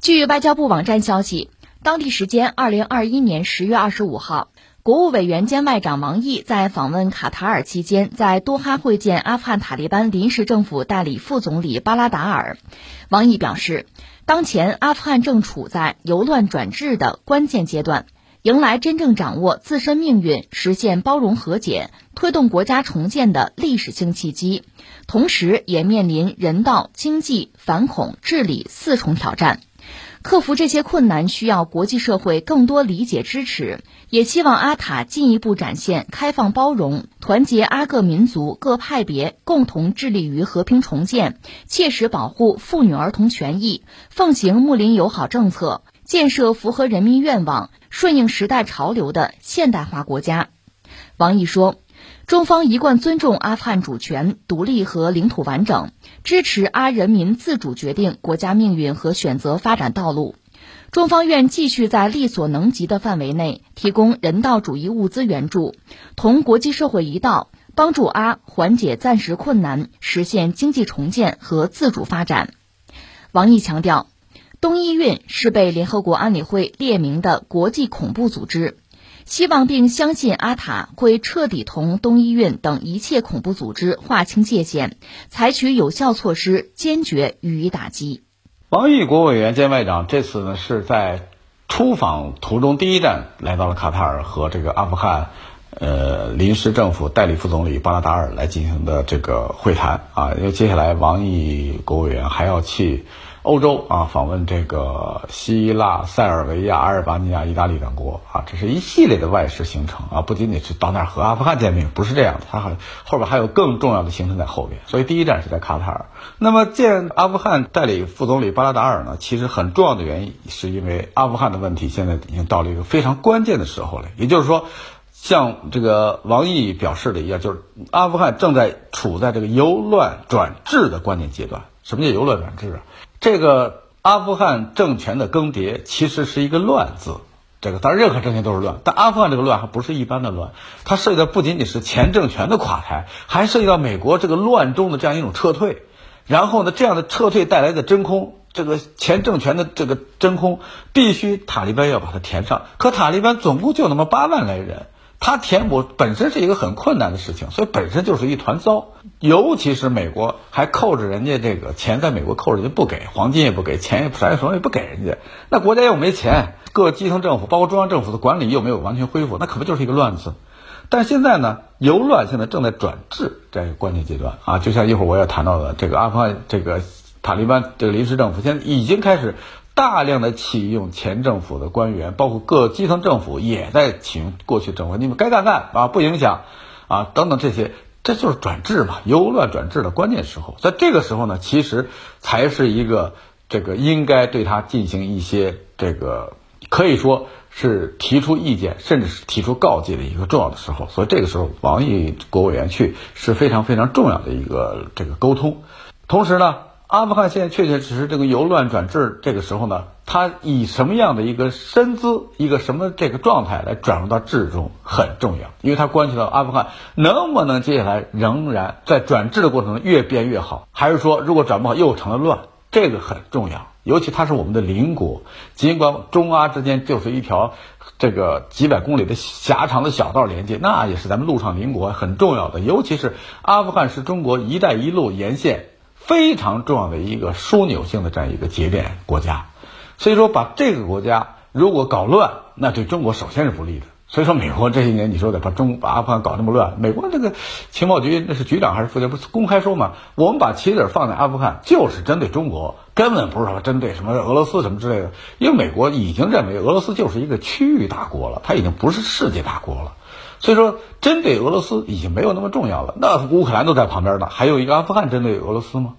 据外交部网站消息，当地时间二零二一年十月二十五号。国务委员兼外长王毅在访问卡塔尔期间，在多哈会见阿富汗塔利班临时政府代理副总理巴拉达尔。王毅表示，当前阿富汗正处在由乱转治的关键阶段，迎来真正掌握自身命运、实现包容和解、推动国家重建的历史性契机，同时也面临人道、经济、反恐、治理四重挑战。克服这些困难需要国际社会更多理解支持，也希望阿塔进一步展现开放包容、团结阿各民族各派别，共同致力于和平重建，切实保护妇女儿童权益，奉行睦邻友好政策，建设符合人民愿望、顺应时代潮流的现代化国家。王毅说。中方一贯尊重阿富汗主权、独立和领土完整，支持阿人民自主决定国家命运和选择发展道路。中方愿继续在力所能及的范围内提供人道主义物资援助，同国际社会一道，帮助阿缓解暂时困难，实现经济重建和自主发展。王毅强调，东伊运是被联合国安理会列明的国际恐怖组织。希望并相信阿塔会彻底同东伊运等一切恐怖组织划清界限，采取有效措施，坚决予以打击。王毅国务委员兼外长这次呢是在出访途中第一站来到了卡塔尔，和这个阿富汗呃临时政府代理副总理巴拉达尔来进行的这个会谈啊，因为接下来王毅国务委员还要去。欧洲啊，访问这个希腊、塞尔维亚、阿尔巴尼亚、意大利等国啊，这是一系列的外事行程啊，不仅仅是到那儿和阿富汗见面，不是这样的，他还后边还有更重要的行程在后边。所以第一站是在卡塔尔。那么见阿富汗代理副总理巴拉达尔呢，其实很重要的原因是因为阿富汗的问题现在已经到了一个非常关键的时候了。也就是说，像这个王毅表示的一样，就是阿富汗正在处在这个由乱转治的关键阶段。什么叫由乱转治啊？这个阿富汗政权的更迭其实是一个“乱”字，这个当然任何政权都是乱，但阿富汗这个乱还不是一般的乱，它涉及到不仅仅是前政权的垮台，还涉及到美国这个乱中的这样一种撤退，然后呢，这样的撤退带来的真空，这个前政权的这个真空，必须塔利班要把它填上，可塔利班总共就那么八万来人。它填补本身是一个很困难的事情，所以本身就是一团糟。尤其是美国还扣着人家这个钱，在美国扣着人家不给，黄金也不给，钱也啥什么也不给人家。那国家又没钱，各基层政府包括中央政府的管理又没有完全恢复，那可不就是一个乱字？但现在呢，由乱现在正在转治这个关键阶段啊，就像一会儿我要谈到的这个阿富汗这个塔利班这个临时政府，现在已经开始。大量的启用前政府的官员，包括各基层政府也在启用过去政府，你们该干干啊，不影响啊，等等这些，这就是转制嘛，由乱转治的关键时候，在这个时候呢，其实才是一个这个应该对他进行一些这个可以说是提出意见，甚至是提出告诫的一个重要的时候，所以这个时候王毅国委员去是非常非常重要的一个这个沟通，同时呢。阿富汗现在确确实实这个由乱转治，这个时候呢，他以什么样的一个身姿，一个什么这个状态来转入到治中很重要，因为它关系到阿富汗能不能接下来仍然在转治的过程中越变越好，还是说如果转不好又成了乱，这个很重要。尤其它是我们的邻国，尽管中阿之间就是一条这个几百公里的狭长的小道连接，那也是咱们陆上邻国很重要的。尤其是阿富汗是中国“一带一路”沿线。非常重要的一个枢纽性的这样一个节点国家，所以说把这个国家如果搞乱，那对中国首先是不利的。所以说美国这些年你说的把中把阿富汗搞那么乱，美国这个情报局那是局长还是副局长不是公开说嘛？我们把棋子放在阿富汗就是针对中国，根本不是说针对什么俄罗斯什么之类的。因为美国已经认为俄罗斯就是一个区域大国了，它已经不是世界大国了。所以说，针对俄罗斯已经没有那么重要了。那乌克兰都在旁边呢，还有一个阿富汗针对俄罗斯吗？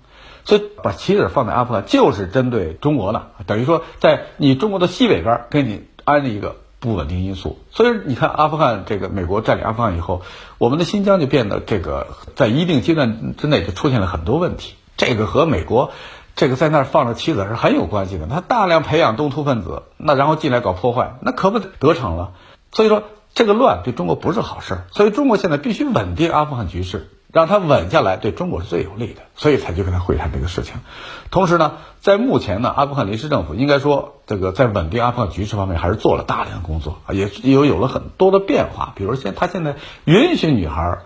所以把棋子放在阿富汗，就是针对中国的。等于说，在你中国的西北边给你安了一个不稳定因素。所以你看，阿富汗这个美国占领阿富汗以后，我们的新疆就变得这个在一定阶段之内就出现了很多问题。这个和美国这个在那儿放着棋子是很有关系的。他大量培养东突分子，那然后进来搞破坏，那可不得逞了。所以说。这个乱对中国不是好事儿，所以中国现在必须稳定阿富汗局势，让他稳下来，对中国是最有利的，所以才去跟他会谈这个事情。同时呢，在目前呢，阿富汗临时政府应该说，这个在稳定阿富汗局势方面还是做了大量工作也，也有了很多的变化。比如现他现在允许女孩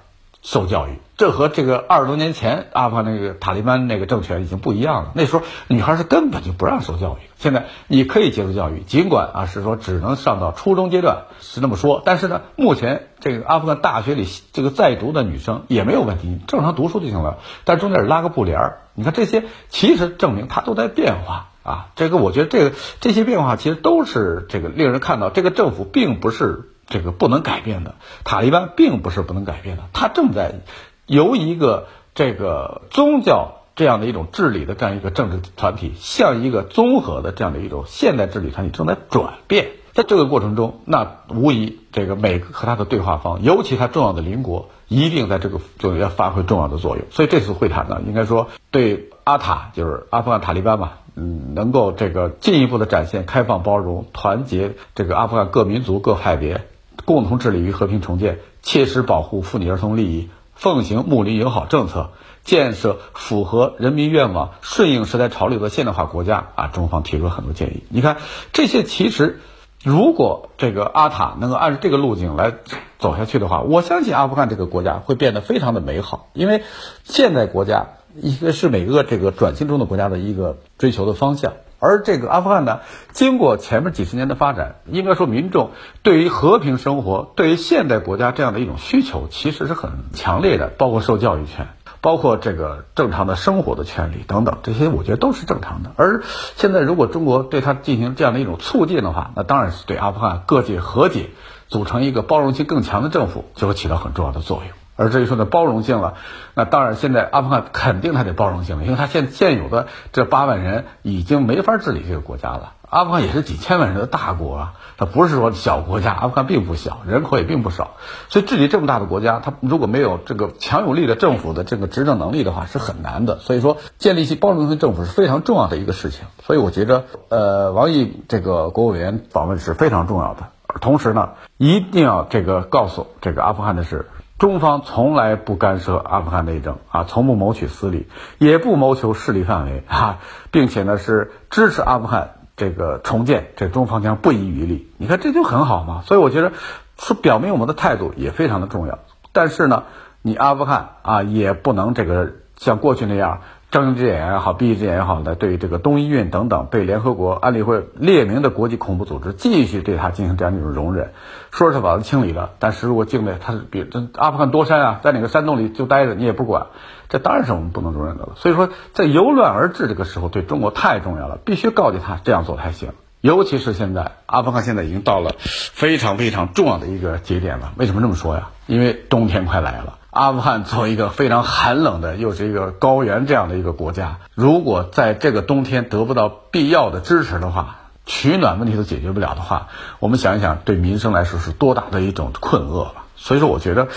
受教育。这和这个二十多年前阿富汗那个塔利班那个政权已经不一样了。那时候女孩是根本就不让受教育，现在你可以接受教育，尽管啊是说只能上到初中阶段，是那么说。但是呢，目前这个阿富汗大学里这个在读的女生也没有问题，正常读书就行了。但中间拉个布帘儿，你看这些其实证明它都在变化啊。这个我觉得这个这些变化其实都是这个令人看到，这个政府并不是这个不能改变的，塔利班并不是不能改变的，他正在。由一个这个宗教这样的一种治理的这样一个政治团体，向一个综合的这样的一种现代治理团体正在转变。在这个过程中，那无疑这个美和他的对话方，尤其他重要的邻国，一定在这个作用要发挥重要的作用。所以这次会谈呢，应该说对阿塔就是阿富汗塔利班嘛，嗯，能够这个进一步的展现开放包容、团结这个阿富汗各民族各派别，共同致力于和平重建，切实保护妇女儿童利益。奉行睦邻友好政策，建设符合人民愿望、顺应时代潮流的现代化国家啊！中方提出了很多建议。你看，这些其实，如果这个阿塔能够按照这个路径来走下去的话，我相信阿富汗这个国家会变得非常的美好。因为现代国家一个是每个这个转型中的国家的一个追求的方向。而这个阿富汗呢，经过前面几十年的发展，应该说民众对于和平生活、对于现代国家这样的一种需求，其实是很强烈的。包括受教育权，包括这个正常的生活的权利等等，这些我觉得都是正常的。而现在，如果中国对他进行这样的一种促进的话，那当然是对阿富汗各界和解，组成一个包容性更强的政府，就会起到很重要的作用。而至于说的包容性了，那当然现在阿富汗肯定它得包容性了，因为它现现有的这八万人已经没法治理这个国家了。阿富汗也是几千万人的大国啊，它不是说小国家，阿富汗并不小，人口也并不少，所以治理这么大的国家，它如果没有这个强有力的政府的这个执政能力的话，是很难的。所以说，建立起包容性政府是非常重要的一个事情。所以我觉得，呃，王毅这个国务委员访问是非常重要的。同时呢，一定要这个告诉这个阿富汗的是。中方从来不干涉阿富汗内政啊，从不谋取私利，也不谋求势力范围啊，并且呢是支持阿富汗这个重建，这中方将不遗余力。你看这就很好嘛，所以我觉得是表明我们的态度也非常的重要。但是呢，你阿富汗啊也不能这个像过去那样。睁一只眼也好，闭一只眼也好的，对这个东伊运等等被联合国安理会列明的国际恐怖组织，继续对他进行这样一种容忍，说是把它清理了，但是如果境内他是比这阿富汗多山啊，在哪个山洞里就待着，你也不管，这当然是我们不能容忍的了。所以说，在由乱而治这个时候，对中国太重要了，必须告诫他这样做才行。尤其是现在，阿富汗现在已经到了非常非常重要的一个节点了。为什么这么说呀？因为冬天快来了。阿富汗作为一个非常寒冷的，又是一个高原这样的一个国家，如果在这个冬天得不到必要的支持的话，取暖问题都解决不了的话，我们想一想，对民生来说是多大的一种困厄吧。所以说，我觉得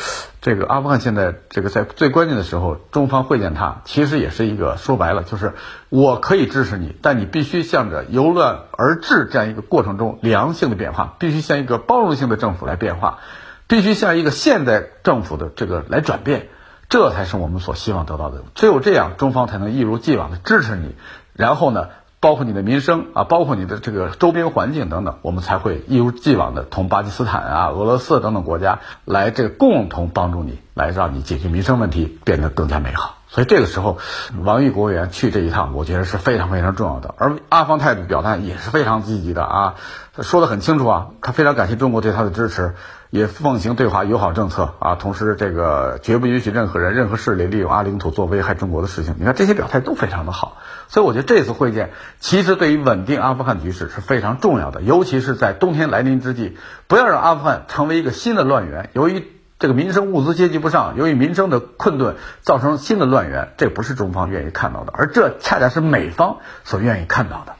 这个阿富汗现在这个在最关键的时候，中方会见他，其实也是一个说白了，就是我可以支持你，但你必须向着由乱而治这样一个过程中良性的变化，必须向一个包容性的政府来变化。必须向一个现代政府的这个来转变，这才是我们所希望得到的。只有这样，中方才能一如既往的支持你。然后呢，包括你的民生啊，包括你的这个周边环境等等，我们才会一如既往的同巴基斯坦啊、俄罗斯等等国家来这共同帮助你，来让你解决民生问题，变得更加美好。所以这个时候，王毅国务员去这一趟，我觉得是非常非常重要的。而阿方态度表态也是非常积极的啊，说的很清楚啊，他非常感谢中国对他的支持。也奉行对华友好政策啊，同时这个绝不允许任何人、任何势力利用阿领土做危害中国的事情。你看这些表态都非常的好，所以我觉得这次会见其实对于稳定阿富汗局势是非常重要的，尤其是在冬天来临之际，不要让阿富汗成为一个新的乱源。由于这个民生物资接济不上，由于民生的困顿造成新的乱源，这不是中方愿意看到的，而这恰恰是美方所愿意看到的。